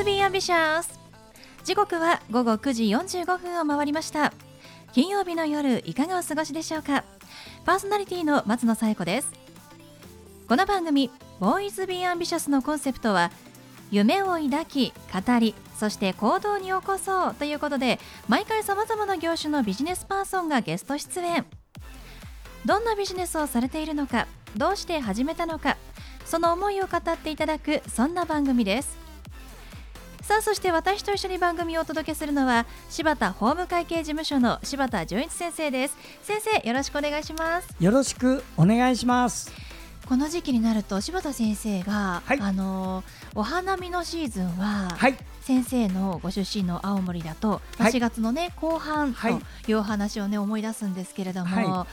ボーイスビーアンビシャス時刻は午後9時45分を回りました。金曜日の夜いかがお過ごしでしょうか？パーソナリティの松野紗友子です。この番組ボーイズビーアンビシャスのコンセプトは夢を抱き語りそして行動に起こそうということで毎回さまざまな業種のビジネスパーソンがゲスト出演。どんなビジネスをされているのかどうして始めたのかその思いを語っていただくそんな番組です。さあそして私と一緒に番組をお届けするのは柴田法務会計事務所の柴田純一先生です。先生よろしくお願いします。よろしくお願いします。この時期になると柴田先生が、はい、あのお花見のシーズンは、はい、先生のご出身の青森だと、はい、4月のね後半とい。うお話をね思い出すんですけれども、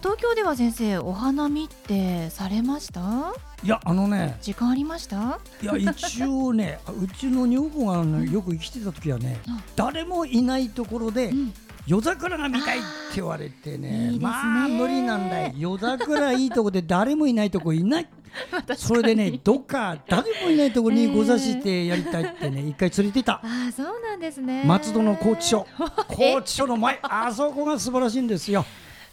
東京では先生お花見ってされました？いやあのね時間ありました？いや一応ねうちの女房が、ね、よく生きてた時はね、うん、誰もいないところで、うん。夜桜が見たいって言われてね、ね、まあ無理なんだよ夜桜いいとこで誰もいないとこいない。それでねどっか誰もいないとこにご座してやりたいってね、一回連れてた。あそうなんですね。松戸の高知署 高知署の前。あそこが素晴らしいんですよ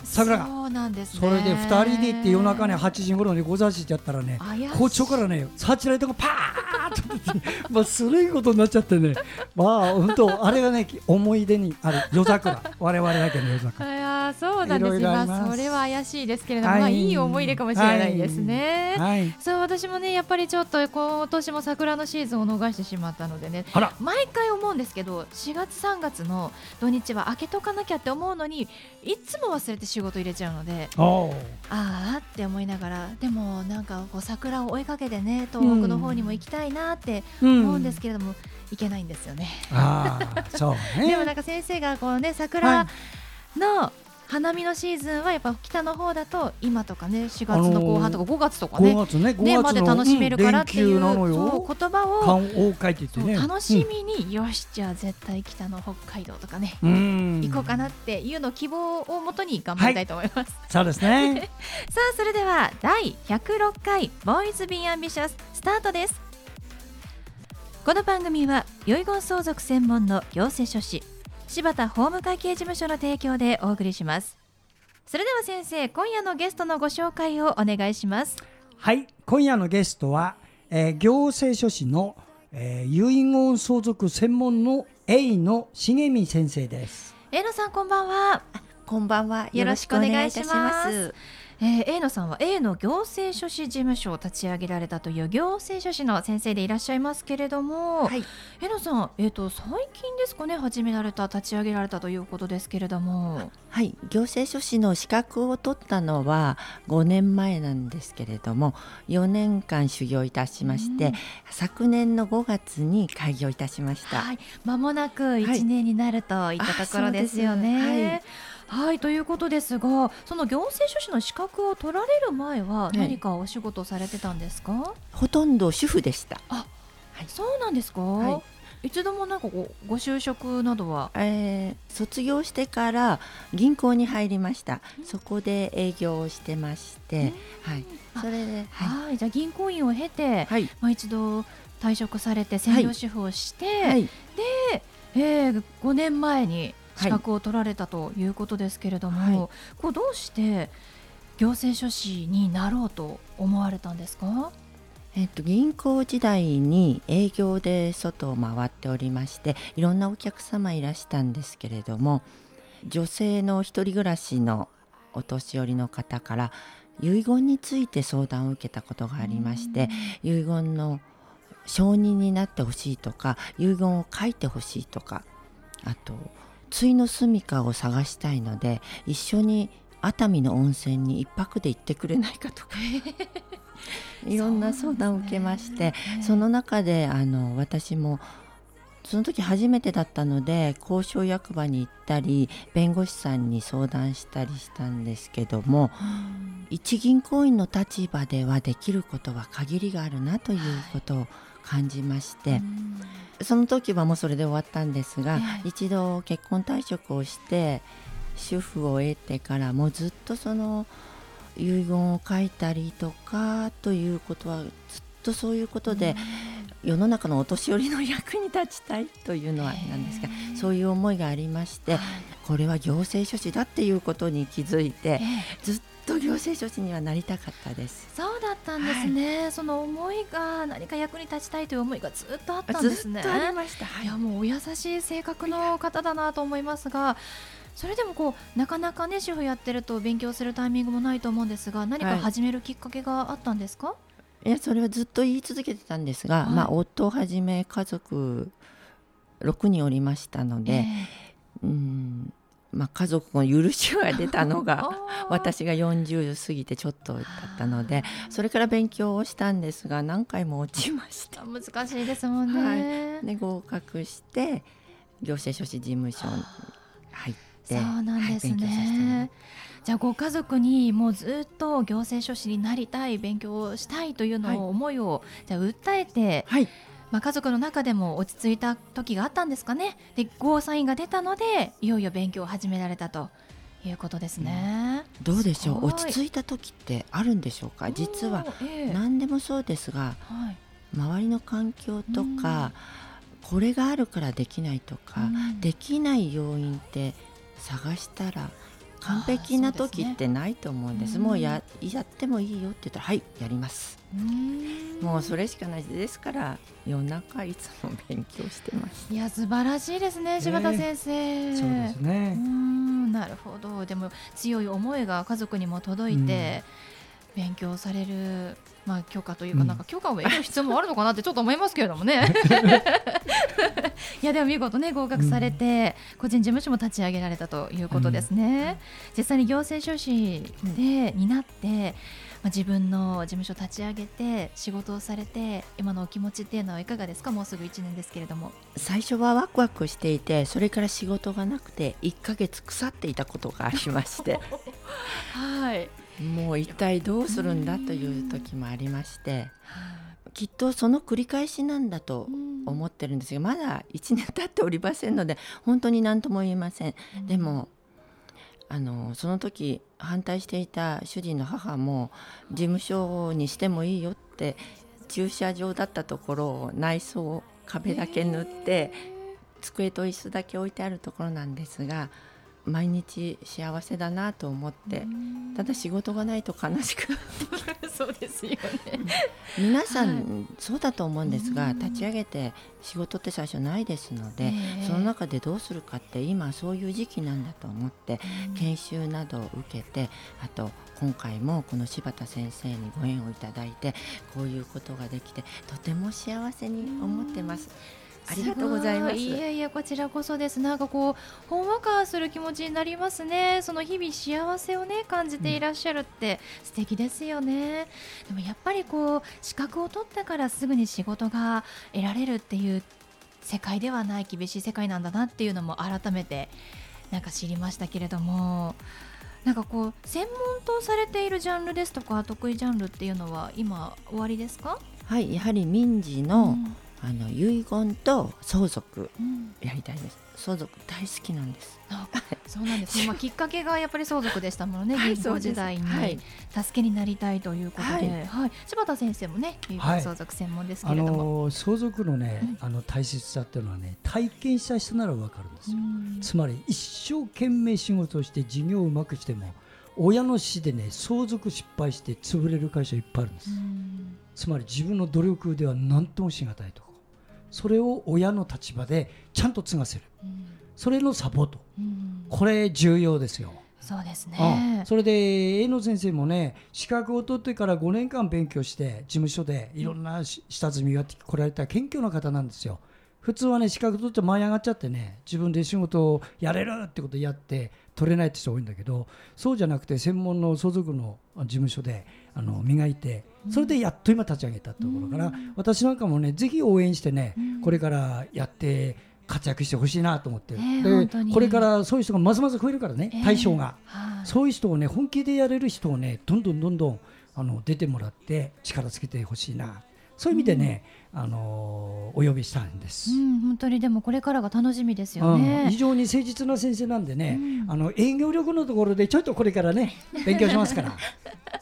桜が。そうなんです、ね、それで2人で行って夜中ね8時頃にご座しちゃったらね校長からねサーチライトがパーッとまあするいことになっちゃってね。まあ本当あれがね思い出にある。夜桜。我々だけの夜桜。いやそうなんです。まあそれは怪しいですけれども、はい、まあいい思い出かもしれないですね、はい、そう私もねやっぱりちょっと今年も桜のシーズンを逃してしまったのでね毎回思うんですけど4月3月の土日は開けとかなきゃって思うのにいつも忘れて仕事入れちゃうのでああって思いながらでもなんかこう桜を追いかけてね東北の方にも行きたいなって思うんですけれども、うん、行けないんですよね。あそうね。でもなんか先生がこうね桜の、はい花見のシーズンはやっぱ北の方だと今とかね4月の後半とか5月とかね,、5月ねねまで楽しめるからっていう,、そう言葉を楽しみに、よしじゃあ絶対北の北海道とかね行こうかなっていうの希望をもとに頑張りたいと思います、そうですね。さあそれでは第106回ボーイズビーアンビシャススタートです。この番組は遺言相続専門の行政書士柴田法務会計事務所の提供でお送りします。それでは先生今夜のゲストのご紹介をお願いします。はい今夜のゲストは、えー、行政書士の、えー、遺言相続専門の永野重美先生です。永野さんこんばんは。こんばんは。よろしくお願いしますえー、A 野さんは A の行政書士事務所を立ち上げられたという行政書士の先生でいらっしゃいますけれども、はい、A 野さん、えーと、最近ですかね始められた立ち上げられたということですけれども。はい。行政書士の資格を取ったのは5年前なんですけれども4年間修行いたしまして、昨年の5月に開業いたしました。はい、間もなく1年になるといったところですよね。はいはいということですがその行政書士の資格を取られる前は何かお仕事されてたんですか、はい、ほとんど主婦でした。あ、はい、そうなんですか、はい、いつでもなんかごご就職などは、えー、卒業してから銀行に入りました、そこで営業をしてまして、はい、それではい。じゃあ銀行員を経て、はい、まあ、一度退職されて専業主婦をして、はい、で、えー、5年前に資格を取られたということですけれども、はい、こうどうして行政書士になろうと思われたんですか？えっと、銀行時代に営業で外を回っておりましていろんなお客様いらしたんですけれども女性の一人暮らしのお年寄りの方から遺言について相談を受けたことがありまして遺言の承認になってほしいとか遺言を書いてほしいとかあと対の住処を探したいので一緒に熱海の温泉に一泊で行ってくれないかとか。いろんな相談を受けまして、ね、その中であの私もその時初めてだったので交渉役場に行ったり弁護士さんに相談したりしたんですけども、一銀行員の立場ではできることは限りがあるなということを感じまして、その時はもうそれで終わったんですが、一度結婚退職をして主婦を得てからもずっとその遺言を書いたりとかということはずっとそういうことで、世の中のお年寄りの役に立ちたいというのはなんですがそういう思いがありまして、これは行政書士だっていうことに気づいて、ずっと行政書士にはなりたかったです。そうだったんですね、はい、その思いが何か役に立ちたいという思いがずっとあったんですね。ありました、はい、いやもうお優しい性格の方だなと思いますがそれでもこうなかなかね主婦やってると勉強するタイミングもないと思うんですが何か始めるきっかけがあったんですか、はいいやそれはずっと言い続けてたんですが、はい、まあ、夫をはじめ家族6人おりましたので、えー、うんまあ、家族の許しが出たのが 私が40過ぎてちょっとだったのでそれから勉強をしたんですが何回も落ちました 難しいですもんね、はい、で合格して行政書士事務所に入ってそうなんですね、はいじゃあご家族にもうずっと行政書士になりたい勉強をしたいというのを思いを、じゃあ訴えて、はい、まあ、家族の中でも落ち着いた時があったんですかね。でゴーサインが出たのでいよいよ勉強を始められたということですね、うん、どうでしょう？落ち着いた時ってあるんでしょうか？実は何でもそうですが、はい、周りの環境とか、これがあるからできないとか、できない要因って探したら完璧な時ってないと思うんです、ね、もうややってもいいよって言ったらはいやります。もうそれしかないです。から夜中いつも勉強してます。いや素晴らしいですね柴田先生、えー、そうですね。なるほど。でも強い思いが家族にも届いて、勉強されるまあ、許可というか、なんか許可を得る必要もあるのかなってちょっと思いますけれどもね。いやでも見事ね合格されて、個人事務所も立ち上げられたということですね。実際に行政書士でになって、まあ、自分の事務所立ち上げて仕事をされて今のお気持ちっていうのはいかがですか？もうすぐ1年ですけれども。最初はワクワクしていてそれから仕事がなくて1か月腐っていたことがありまして。はい。もう一体どうするんだという時もありまして、きっとその繰り返しなんだと思ってるんですがまだ1年経っておりませんので本当に何とも言えません。でもあのその時反対していた主人の母も事務所にしてもいいよって駐車場だったところを内装壁だけ塗って、机と椅子だけ置いてあるところなんですが毎日幸せだなと思ってただ仕事がないと悲しく そうですよね。皆さん、はい、そうだと思うんですが立ち上げて仕事って最初ないですので、その中でどうするかって今そういう時期なんだと思って研修などを受けてあと今回もこの柴田先生にご縁をいただいてこういうことができてとても幸せに思ってます。ありがとうございます。い。やいやこちらこそです。なんかこうほんわかする気持ちになりますね。その日々幸せをね感じていらっしゃるって素敵ですよね、うん、でもやっぱりこう資格を取ってからすぐに仕事が得られるっていう世界ではない厳しい世界なんだなっていうのも改めてなんか知りましたけれども。なんかこう専門とされているジャンルですとか得意ジャンルっていうのは今終わりですか？はいやはり民事の、うんあの遺言と相続やりたいです、うん、相続大好きなんです。そうなんです、ね、まあきっかけがやっぱり相続でしたものね、銀行時代に助けになりたいということで、はい、はい、柴田先生もね遺言相続専門ですけれども、相続のね、あの大切さっていうのはね体験した人ならわかるんですよ。つまり一生懸命仕事をして事業をうまくしても親の死でね相続失敗して潰れる会社いっぱいあるんです。つまり自分の努力では何ともしがたいとそれを親の立場でちゃんと継がせる、うん、それのサポート、うん、これ重要ですよ。そうですね、それで江野先生もね資格を取ってから5年間勉強して事務所でいろんな下積みがってこられた謙虚な方なんですよ。普通はね資格取って舞い上がっちゃってね自分で仕事をやれるってことやって取れないって人多いんだけどそうじゃなくて専門の相続の事務所であの磨いてそれでやっと今立ち上げたところから、私なんかもねぜひ応援してね、これからやって活躍してほしいなと思って、えー、でこれからそういう人がますます増えるからね、対象が、そういう人をね本気でやれる人をねどんどんどんどんあの出てもらって力つけてほしいなそういう意味でね、うん、あのお呼びしたんです、うん、本当にでもこれからが楽しみですよね、うん、非常に誠実な先生なんでね、あの営業力のところでちょっとこれからね 勉強しますから。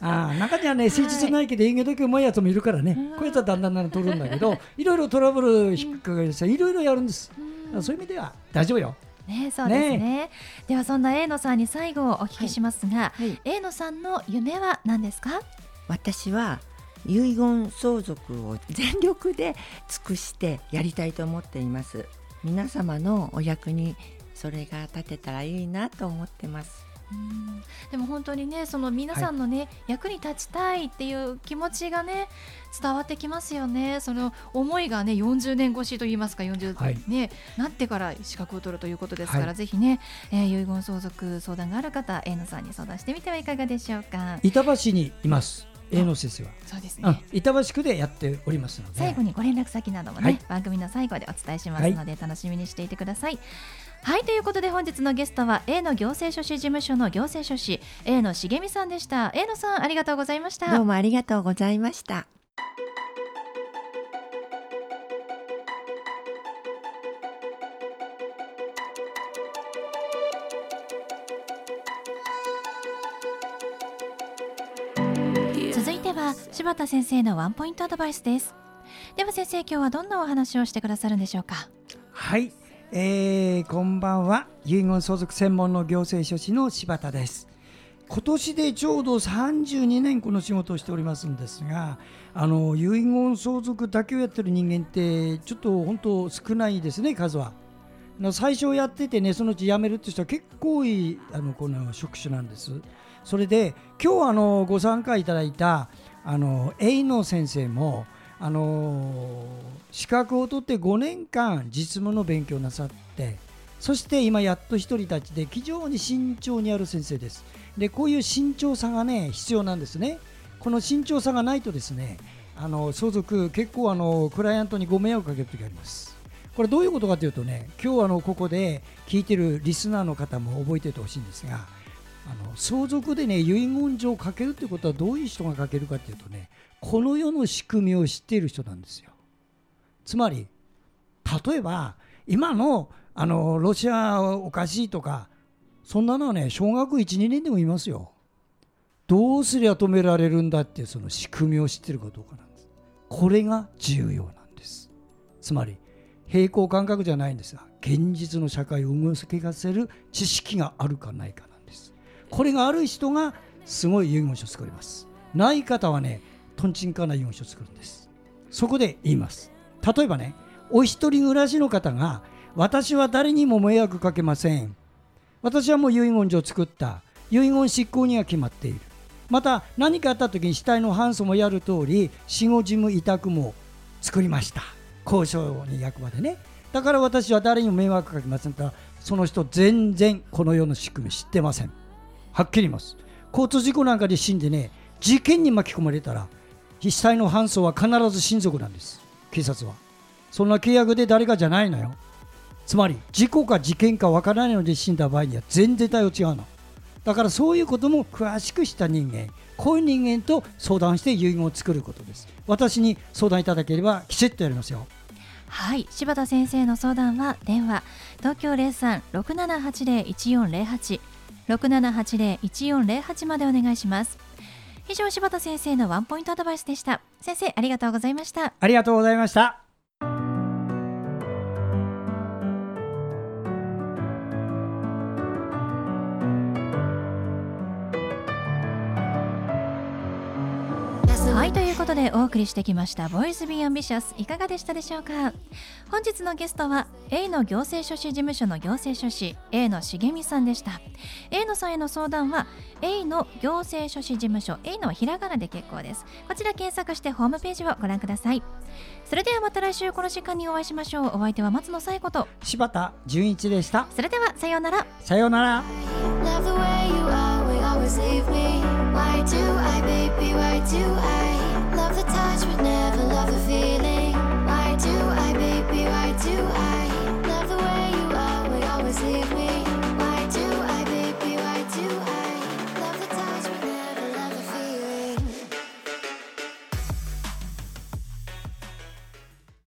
あ中にはね誠実ないけど営業だけうまいやつもいるからね、こうやったらだんだんだん取るんだけど いろいろトラブル引っかかりしていろいろやるんです、そういう意味では大丈夫よ。ね、そうですね、ね、ではそんな A 野さんに最後お聞きしますが、はい。はい、A 野さんの夢は何ですか？私は遺言相続を全力で尽くしてやりたいと思っています。皆様のお役にそれが立てたらいいなと思ってます。でも本当にねその皆さんのね、はい、役に立ちたいっていう気持ちがね伝わってきますよね。その思いがね40年越しと言いますか40、はい、ねなってから資格を取るということですから、はい、ぜひね、えー、遺言相続相談がある方永野さんに相談してみてはいかがでしょうか。板橋にいます永野先生は。そうですね。板橋区でやっておりますので。最後にご連絡先などもね、番組の最後でお伝えしますので、楽しみにしていてください。はいということで本日のゲストは A の行政書士事務所の行政書士 A の茂美さんでした。A のさんありがとうございました。どうもありがとうございました柴田先生のワンポイントアドバイスです。では先生今日はどんなお話をしてくださるんでしょうか？はい。えー、こんばんは。遺言相続専門の行政書士の柴田です。今年でちょうど32年この仕事をしておりますんですがあの遺言相続だけをやってる人間ってちょっと本当少ないですね数は。最初やっててねそのうち辞めるって人は結構多いあのこの職種なんです。それで今日あのご参加いただいたあの A の先生もあの資格を取って5年間実務の勉強なさってそして今やっと1人たちで非常に慎重にある先生です。でこういう慎重さがね必要なんですね。この慎重さがないとですねあの相続結構あのクライアントにご迷惑かける時あります。これどういうことかというとね今日あのここで聞いてるリスナーの方も覚えておいてほしいんですがあの相続でね遺言状をかけるということはどういう人が書けるかというとねこの世の仕組みを知っている人なんですよ。つまり例えば今のあのロシアおかしいとかそんなのはね小学12年でもいますよ。どうすりゃ止められるんだっていうその仕組みを知ってるかどうかなんです。これが重要なんです。つまり平行感覚じゃないんですが現実の社会を動かせる知識があるかないかな。これがある人がすごい遺言書を作ります。ない方はねとんちんかな遺言書を作るんです。そこで言います。例えばねお一人暮らしの方が私は誰にも迷惑かけません。私はもう遺言状を作った。遺言執行には決まっている。また何かあった時に死体の搬送もやる通り死後事務委託も作りました。交渉に役場でね。だから私は誰にも迷惑かけませんと。その人全然この世の仕組み知ってません。はっきり言います。交通事故なんかで死んでね事件に巻き込まれたら死体の搬送は必ず親族なんです。警察は。そんな契約で誰かじゃないのよ。つまり事故か事件かわからないので死んだ場合には全然対応違うの。だからそういうことも詳しくした人間こういう人間と相談して遺言を作ることです。私に相談いただければきちっとやりますよ。はい。柴田先生の相談は電話東京0367801408 6780-1408までお願いします。以上柴田先生のワンポイントアドバイスでした。先生ありがとうございました。ありがとうございました。はいということでお送りしてきました「 Voice Be Ambitious。いかがでしたでしょうか？本日のゲストは A の行政書士事務所の行政書士 A の茂美さんでした。A のさんへの相談は A の行政書士事務所 A のひらがなで結構です。こちら検索してホームページをご覧ください。それではまた来週この時間にお会いしましょう。お相手は松野紗子と柴田純一でした。それではさようなら。さようなら。Why do I, baby, why do I? Love the touch but never love the feeling?